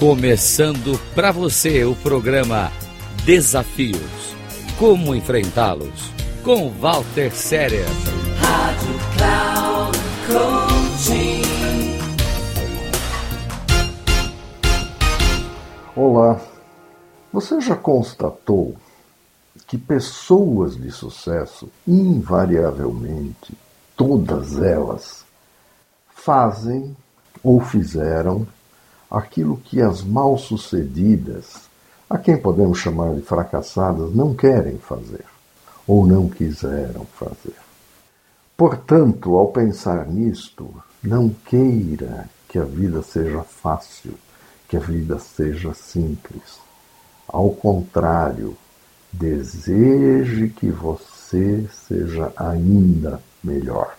Começando para você o programa Desafios. Como enfrentá-los? Com Walter Séria. Rádio Cloud Coaching. Olá. Você já constatou que pessoas de sucesso, invariavelmente, todas elas, fazem ou fizeram aquilo que as mal-sucedidas, a quem podemos chamar de fracassadas, não querem fazer ou não quiseram fazer. Portanto, ao pensar nisto, não queira que a vida seja fácil, que a vida seja simples. Ao contrário, deseje que você seja ainda melhor.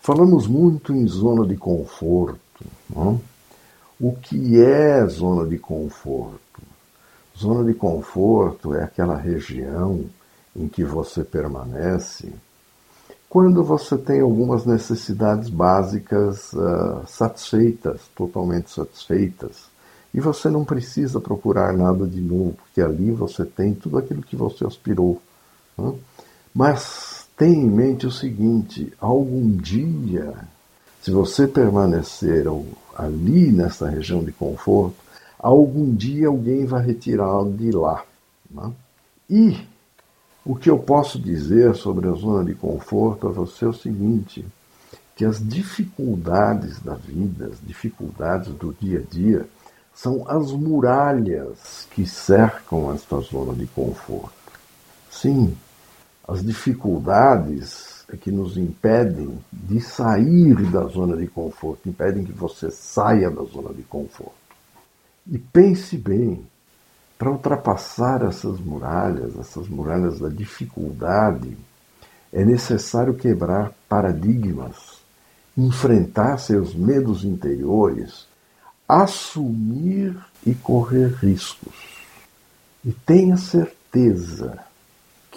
Falamos muito em zona de conforto. Não? O que é zona de conforto? Zona de conforto é aquela região em que você permanece quando você tem algumas necessidades básicas uh, satisfeitas, totalmente satisfeitas, e você não precisa procurar nada de novo, porque ali você tem tudo aquilo que você aspirou. Né? Mas tenha em mente o seguinte: algum dia, se você permanecer ali nessa região de conforto, algum dia alguém vai retirá-lo de lá. Né? E o que eu posso dizer sobre a zona de conforto a você é o seguinte: que as dificuldades da vida, as dificuldades do dia a dia, são as muralhas que cercam esta zona de conforto. Sim, as dificuldades que nos impedem de sair da zona de conforto, impedem que você saia da zona de conforto. E pense bem, para ultrapassar essas muralhas, essas muralhas da dificuldade, é necessário quebrar paradigmas, enfrentar seus medos interiores, assumir e correr riscos. E tenha certeza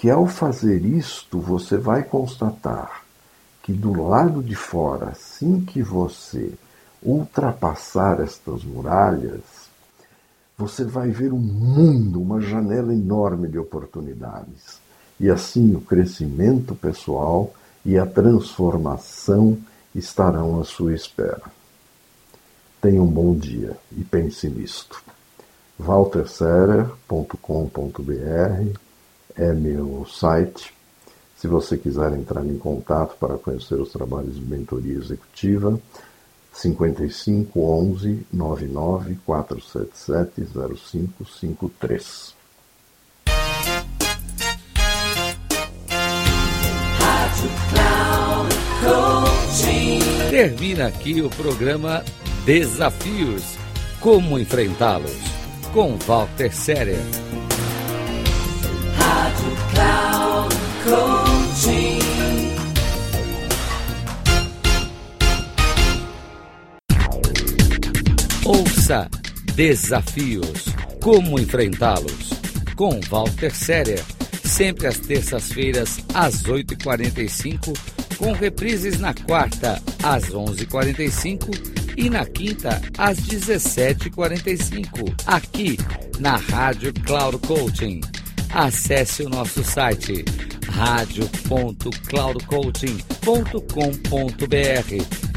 que ao fazer isto você vai constatar que do lado de fora, assim que você ultrapassar estas muralhas, você vai ver um mundo, uma janela enorme de oportunidades. E assim o crescimento pessoal e a transformação estarão à sua espera. Tenha um bom dia e pense nisto. walterserer.com.br é meu site. Se você quiser entrar em contato para conhecer os trabalhos de mentoria executiva, 55 11 99 477 0553. Termina aqui o programa Desafios. Como enfrentá-los? Com Walter Séria. Ouça Desafios. Como enfrentá-los? Com Walter Séria. Sempre às terças-feiras, às 8h45, com reprises na quarta, às 11h45 e na quinta, às 17h45, aqui na Rádio Cloud Coaching. Acesse o nosso site radio.cloudcoaching.com.br